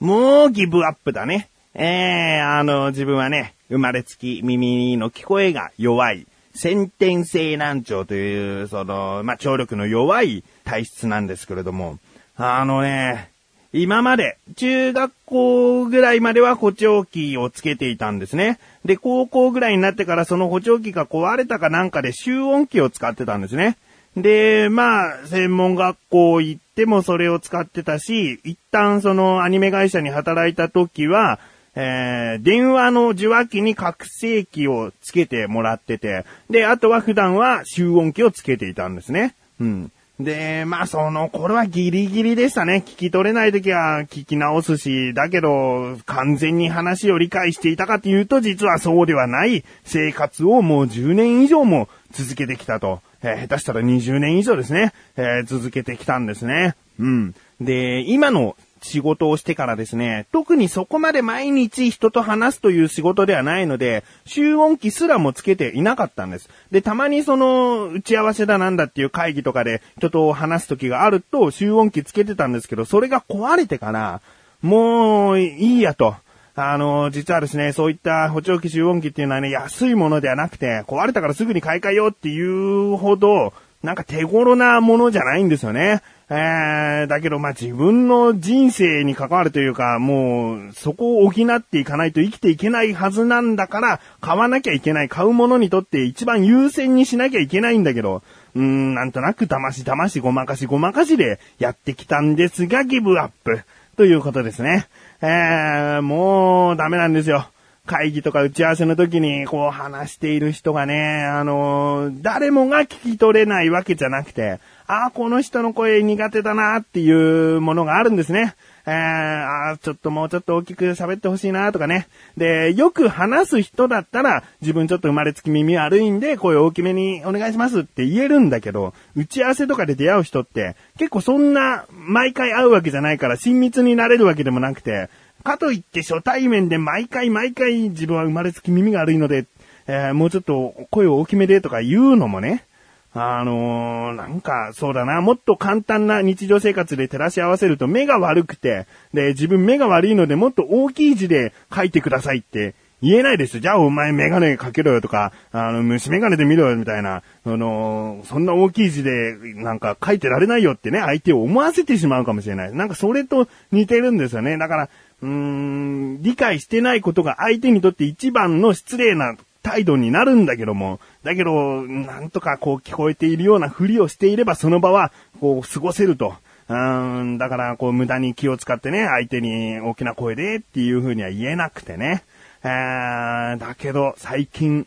もうギブアップだね。えー、あの、自分はね、生まれつき耳の聞こえが弱い、先天性難聴という、その、まあ、聴力の弱い体質なんですけれども、あのね、今まで、中学校ぐらいまでは補聴器をつけていたんですね。で、高校ぐらいになってからその補聴器が壊れたかなんかで集音器を使ってたんですね。で、まあ、専門学校行ってもそれを使ってたし、一旦そのアニメ会社に働いた時は、えー、電話の受話器に覚醒器をつけてもらってて、で、あとは普段は集音器をつけていたんですね。うん。で、まあその頃はギリギリでしたね。聞き取れない時は聞き直すし、だけど完全に話を理解していたかっていうと実はそうではない生活をもう10年以上も続けてきたと。えー、下手したら20年以上ですね、えー、続けてきたんですね。うん。で、今の仕事をしてからですね、特にそこまで毎日人と話すという仕事ではないので、集音機すらもつけていなかったんです。で、たまにその、打ち合わせだなんだっていう会議とかで人と話す時があると、集音機つけてたんですけど、それが壊れてから、もう、いいやと。あの、実はですね、そういった補聴器集音機っていうのはね、安いものではなくて、壊れたからすぐに買い替えようっていうほど、なんか手頃なものじゃないんですよね。えー、だけどまあ自分の人生に関わるというか、もうそこを補っていかないと生きていけないはずなんだから、買わなきゃいけない、買うものにとって一番優先にしなきゃいけないんだけど、うーん、なんとなく騙し騙しごまかしごまかしでやってきたんですが、ギブアップ。ということですね。えー、もうダメなんですよ。会議とか打ち合わせの時にこう話している人がね、あのー、誰もが聞き取れないわけじゃなくて、ああ、この人の声苦手だなっていうものがあるんですね。えー、あちょっともうちょっと大きく喋ってほしいなとかね。で、よく話す人だったら、自分ちょっと生まれつき耳悪いんで、声大きめにお願いしますって言えるんだけど、打ち合わせとかで出会う人って、結構そんな、毎回会うわけじゃないから親密になれるわけでもなくて、かといって初対面で毎回毎回自分は生まれつき耳が悪いので、えー、もうちょっと声を大きめでとか言うのもね、あのー、なんか、そうだな、もっと簡単な日常生活で照らし合わせると目が悪くて、で、自分目が悪いのでもっと大きい字で書いてくださいって言えないですじゃあお前メガネかけろよとか、あの、虫メガネで見ろよみたいな、その、そんな大きい字でなんか書いてられないよってね、相手を思わせてしまうかもしれない。なんかそれと似てるんですよね。だから、うーん、理解してないことが相手にとって一番の失礼な態度になるんだけども、だけど、なんとかこう聞こえているようなふりをしていればその場は、こう過ごせると。うん、だから、こう、無駄に気を使ってね、相手に大きな声でっていう風には言えなくてね。えー、だけど、最近、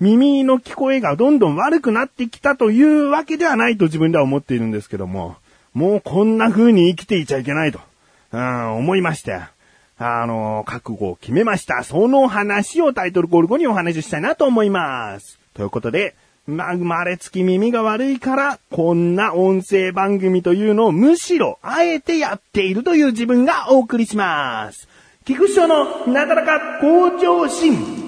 耳の聞こえがどんどん悪くなってきたというわけではないと自分では思っているんですけども、もうこんな風に生きていちゃいけないと、うん、思いまして。あの、覚悟を決めました。その話をタイトルコール後にお話ししたいなと思います。ということで、ま、生まれつき耳が悪いから、こんな音声番組というのをむしろ、あえてやっているという自分がお送りします。菊池のなだらか向上心。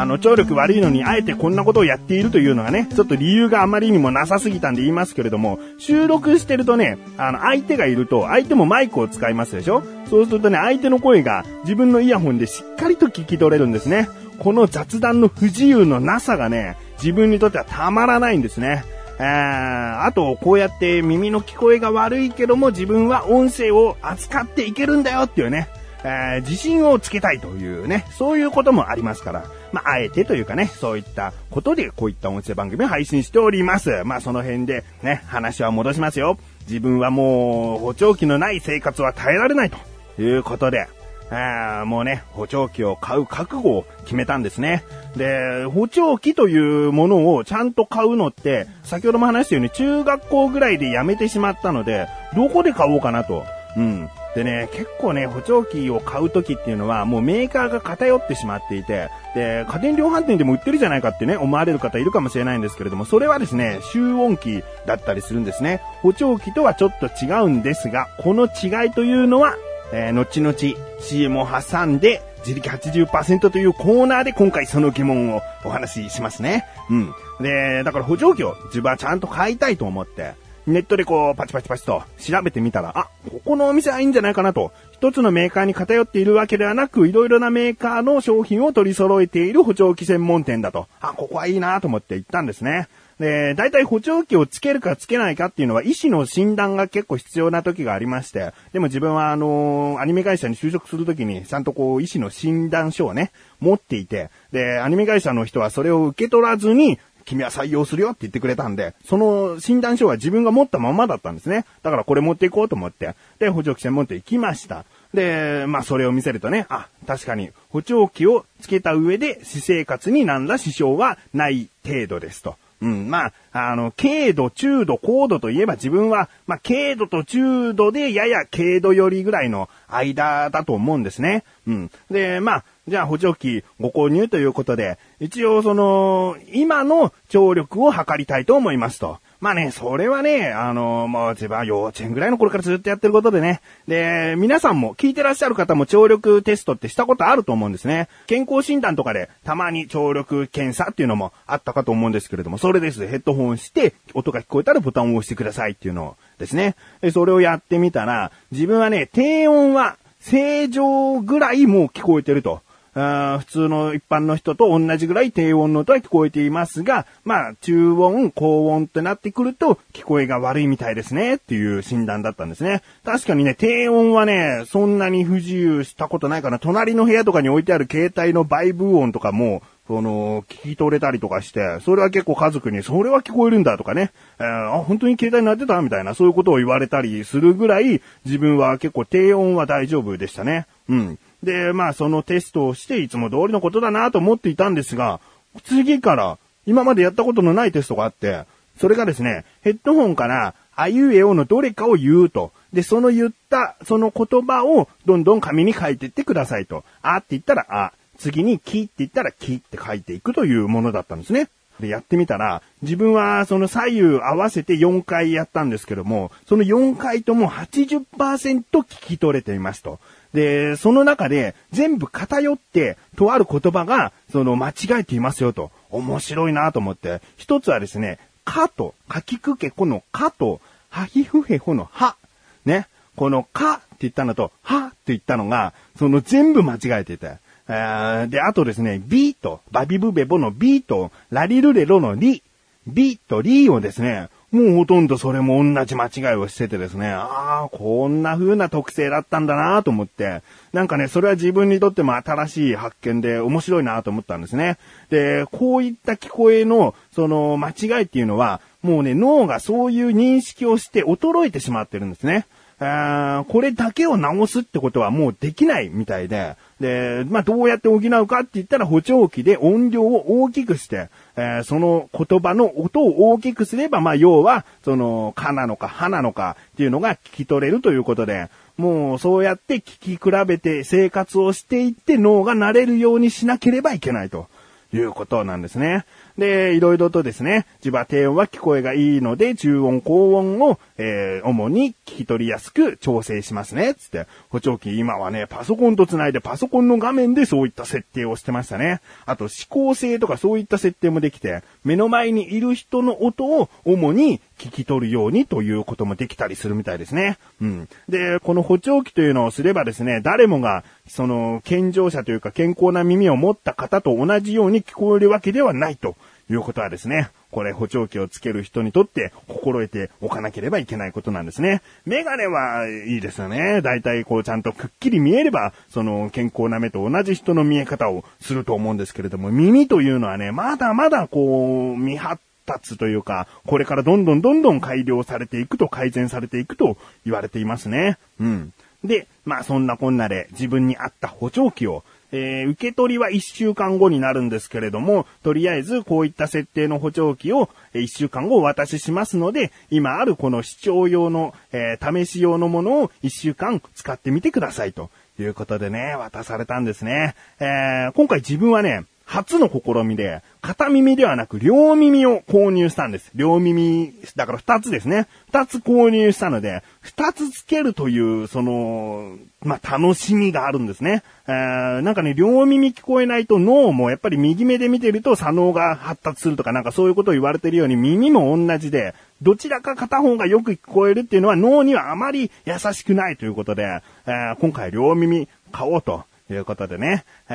あの、聴力悪いのにあえてこんなことをやっているというのがね、ちょっと理由があまりにもなさすぎたんで言いますけれども、収録してるとね、あの、相手がいると、相手もマイクを使いますでしょ？そうするとね、相手の声が自分のイヤホンでしっかりと聞き取れるんですね。この雑談の不自由のなさがね、自分にとってはたまらないんですね。えー、あと、こうやって耳の聞こえが悪いけども自分は音声を扱っていけるんだよっていうね、えー、自信をつけたいというね、そういうこともありますから、まあ、あえてというかね、そういったことでこういった音声番組を配信しております。まあ、その辺でね、話は戻しますよ。自分はもう、補聴器のない生活は耐えられないということで、あもうね、補聴器を買う覚悟を決めたんですね。で、補聴器というものをちゃんと買うのって、先ほども話したように中学校ぐらいでやめてしまったので、どこで買おうかなと。うん。でね、結構ね、補聴器を買う時っていうのは、もうメーカーが偏ってしまっていて、で、家電量販店でも売ってるじゃないかってね、思われる方いるかもしれないんですけれども、それはですね、集音機だったりするんですね。補聴器とはちょっと違うんですが、この違いというのは、えー、後々 CM を挟んで、自力80%というコーナーで今回その疑問をお話ししますね。うん。で、だから補助器を自分はちゃんと買いたいと思って、ネットでこう、パチパチパチと調べてみたら、あ、ここのお店はいいんじゃないかなと。一つのメーカーに偏っているわけではなく、いろいろなメーカーの商品を取り揃えている補聴器専門店だと。あ、ここはいいなと思って行ったんですね。で、大体補聴器をつけるかつけないかっていうのは医師の診断が結構必要な時がありまして、でも自分はあのー、アニメ会社に就職するときにちゃんとこう医師の診断書をね、持っていて、で、アニメ会社の人はそれを受け取らずに、君は採用するよって言ってくれたんで、その診断書は自分が持ったままだったんですね。だからこれ持っていこうと思って、で、補聴器専門店行きました。で、まあそれを見せるとね、あ、確かに補聴器をつけた上で私生活に何ら支障はない程度ですと。うん、まあ、あの、軽度、中度、高度といえば自分は、まあ、軽度と中度でやや軽度よりぐらいの間だと思うんですね。うん。で、まあ、じゃあ補聴器ご購入ということで、一応その、今の聴力を測りたいと思いますと。まあね、それはね、あの、もう自分は幼稚園ぐらいの頃からずっとやってることでね。で、皆さんも聞いてらっしゃる方も聴力テストってしたことあると思うんですね。健康診断とかでたまに聴力検査っていうのもあったかと思うんですけれども、それです。ヘッドホンして、音が聞こえたらボタンを押してくださいっていうのをですね。で、それをやってみたら、自分はね、低音は正常ぐらいもう聞こえてると。普通の一般の人と同じぐらい低音の音は聞こえていますが、まあ、中音、高音ってなってくると、聞こえが悪いみたいですね、っていう診断だったんですね。確かにね、低音はね、そんなに不自由したことないかな。隣の部屋とかに置いてある携帯のバイブ音とかも、その、聞き取れたりとかして、それは結構家族に、それは聞こえるんだとかね、えー、あ、本当に携帯になってたみたいな、そういうことを言われたりするぐらい、自分は結構低音は大丈夫でしたね。うん。で、まあそのテストをしていつも通りのことだなと思っていたんですが、次から今までやったことのないテストがあって、それがですね、ヘッドホンからあいうえおのどれかを言うと。で、その言った、その言葉をどんどん紙に書いていってくださいと。あって言ったらあ、次にきって言ったらきって書いていくというものだったんですね。で、やってみたら、自分はその左右合わせて4回やったんですけども、その4回とも80%聞き取れていますと。で、その中で全部偏って、とある言葉が、その間違えていますよと。面白いなと思って。一つはですね、かと、かきくけこのかと、はひふへほのは。ね。このかって言ったのと、はって言ったのが、その全部間違えてて。で、あとですね、ビート、バビブベボのビート、ラリルレロのリ、ビート、リーをですね、もうほとんどそれも同じ間違いをしててですね、ああ、こんな風な特性だったんだなと思って、なんかね、それは自分にとっても新しい発見で面白いなと思ったんですね。で、こういった聞こえの、その間違いっていうのは、もうね、脳がそういう認識をして衰えてしまってるんですね。これだけを直すってことはもうできないみたいで、で、まあ、どうやって補うかって言ったら補聴器で音量を大きくして、えー、その言葉の音を大きくすれば、まあ、要は、その、かなのか、はなのかっていうのが聞き取れるということで、もうそうやって聞き比べて生活をしていって脳が慣れるようにしなければいけないということなんですね。で、いろいろとですね、自場低音は聞こえがいいので、中音、高音を、えー、主に聞き取りやすく調整しますね、つって。補聴器今はね、パソコンと繋いでパソコンの画面でそういった設定をしてましたね。あと、指向性とかそういった設定もできて、目の前にいる人の音を主に聞き取るようにということもできたりするみたいですね。うん。で、この補聴器というのをすればですね、誰もが、その、健常者というか健康な耳を持った方と同じように聞こえるわけではないということはですね、これ補聴器をつける人にとって心得ておかなければいけないことなんですね。メガネはいいですよね。だいたいこうちゃんとくっきり見えれば、その健康な目と同じ人の見え方をすると思うんですけれども、耳というのはね、まだまだこう、未発達というか、これからどんどんどんどん改良されていくと改善されていくと言われていますね。うん。で、まあそんなこんなで自分に合った補聴器をえー、受け取りは1週間後になるんですけれども、とりあえずこういった設定の補聴器を1週間後お渡ししますので、今あるこの視聴用の、えー、試し用のものを1週間使ってみてくださいということでね、渡されたんですね。えー、今回自分はね、初の試みで、片耳ではなく両耳を購入したんです。両耳、だから二つですね。二つ購入したので、二つつけるという、その、まあ、楽しみがあるんですね。えー、なんかね、両耳聞こえないと脳もやっぱり右目で見てると左脳が発達するとかなんかそういうことを言われてるように耳も同じで、どちらか片方がよく聞こえるっていうのは脳にはあまり優しくないということで、えー、今回両耳買おうと。いうことでね。え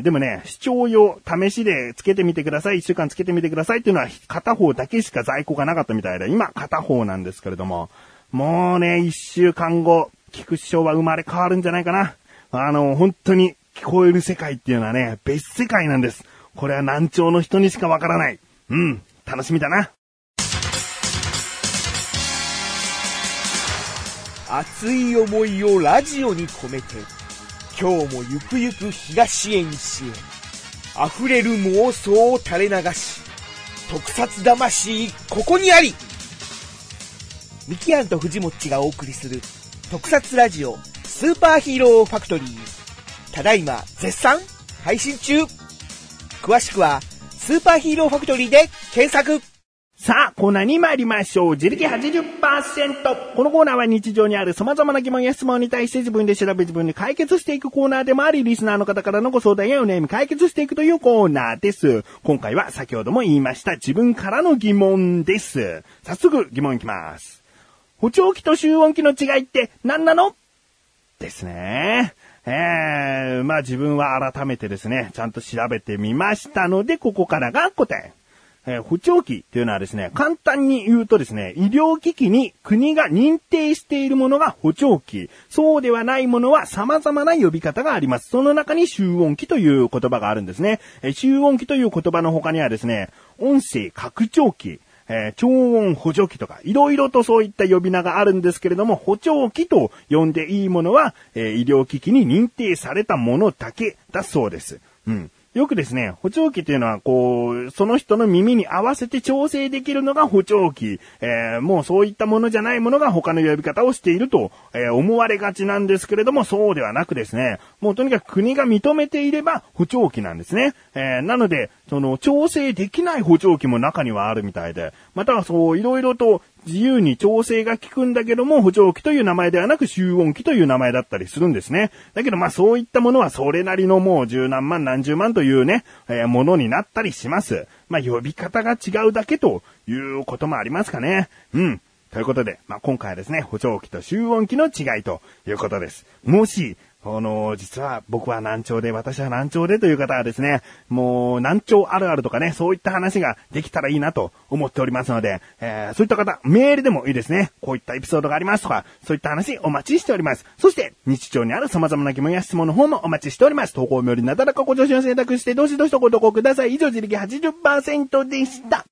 ー、でもね、視聴用、試しでつけてみてください。一週間つけてみてくださいっていうのは片方だけしか在庫がなかったみたいで、今片方なんですけれども、もうね、一週間後、菊師匠は生まれ変わるんじゃないかな。あの、本当に聞こえる世界っていうのはね、別世界なんです。これは難聴の人にしかわからない。うん、楽しみだな。熱い思いをラジオに込めて、今日もゆくゆく東へ西へ、溢れる妄想を垂れ流し、特撮魂ここにあり。ミキアンと藤もっちがお送りする特撮ラジオスーパーヒーローファクトリー。ただいま絶賛配信中。詳しくはスーパーヒーローファクトリーで検索。さあ、コーナーに参りましょう。自力80%。このコーナーは日常にある様々な疑問や質問に対して自分で調べ自分で解決していくコーナーでもあり、リスナーの方からのご相談やお悩み解決していくというコーナーです。今回は先ほども言いました自分からの疑問です。早速疑問いきます。補聴器と集音器の違いって何なの？ですね。えー、まあ自分は改めてですね、ちゃんと調べてみましたので、ここからが答え。えー、補聴器というのはですね、簡単に言うとですね、医療機器に国が認定しているものが補聴器。そうではないものは様々な呼び方があります。その中に集音器という言葉があるんですね。えー、集音器という言葉の他にはですね、音声拡張器、えー、超音補助器とか、いろいろとそういった呼び名があるんですけれども、補聴器と呼んでいいものは、えー、医療機器に認定されたものだけだそうです。うん。よくですね、補聴器っていうのは、こう、その人の耳に合わせて調整できるのが補聴器。えー、もうそういったものじゃないものが他の呼び方をしていると、えー、思われがちなんですけれども、そうではなくですね、もうとにかく国が認めていれば補聴器なんですね。えー、なので、その、調整できない補聴器も中にはあるみたいで、またはそう、いろいろと自由に調整が効くんだけども、補聴器という名前ではなく集音器という名前だったりするんですね。だけどまあそういったものはそれなりのもう十何万何十万というね、えー、ものになったりします。まあ呼び方が違うだけということもありますかね。うん。ということで、まあ、今回はですね、補聴器と集音器の違いということです。もし、あの、実は僕は難聴で、私は難聴でという方はですね、もう難聴あるあるとかね、そういった話ができたらいいなと思っておりますので、えー、そういった方、メールでもいいですね。こういったエピソードがありますとか、そういった話お待ちしております。そして、日常にある様々な疑問や質問の方もお待ちしております。投稿よりなだらかご助手を選択して、どしどしとご投稿ください。以上、自力80%でした。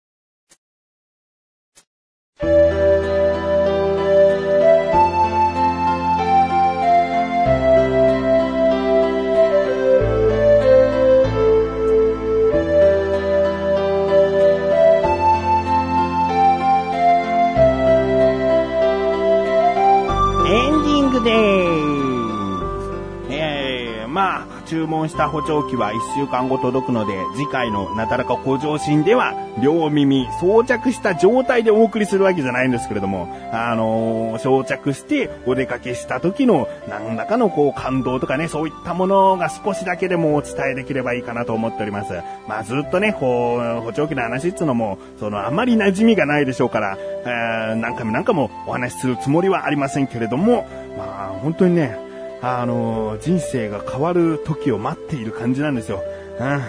注文した補聴器は1週間後届くので、次回のなだらか向上心では、両耳装着した状態でお送りするわけじゃないんですけれども、あのー、装着してお出かけした時の何らかのこう感動とかね、そういったものが少しだけでもお伝えできればいいかなと思っております。まあずっとね、こう、補聴器の話っつうのも、そのあまり馴染みがないでしょうから、えー、何回も何回もお話しするつもりはありませんけれども、まあ本当にね、あの、人生が変わる時を待っている感じなんですよ。うん。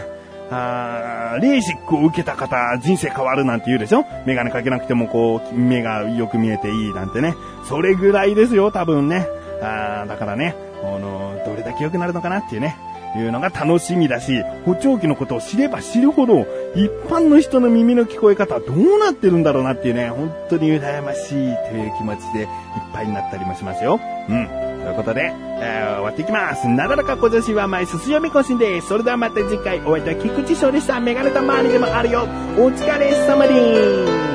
あレーシックを受けた方、人生変わるなんて言うでしょ？メガネかけなくてもこう、目がよく見えていいなんてね。それぐらいですよ、多分ね。あーだからね、あの、どれだけ良くなるのかなっていうね。いうのが楽しみだし、補聴器のことを知れば知るほど、一般の人の耳の聞こえ方はどうなってるんだろうなっていうね、本当に羨ましいという気持ちでいっぱいになったりもしますよ。うん。ということで、えー、終わっていきます。なだらか小女子は前すす読み更新です。それではまた次回お会いいた菊池翔でした。メガネた周りでもあるよ。お疲れ様です。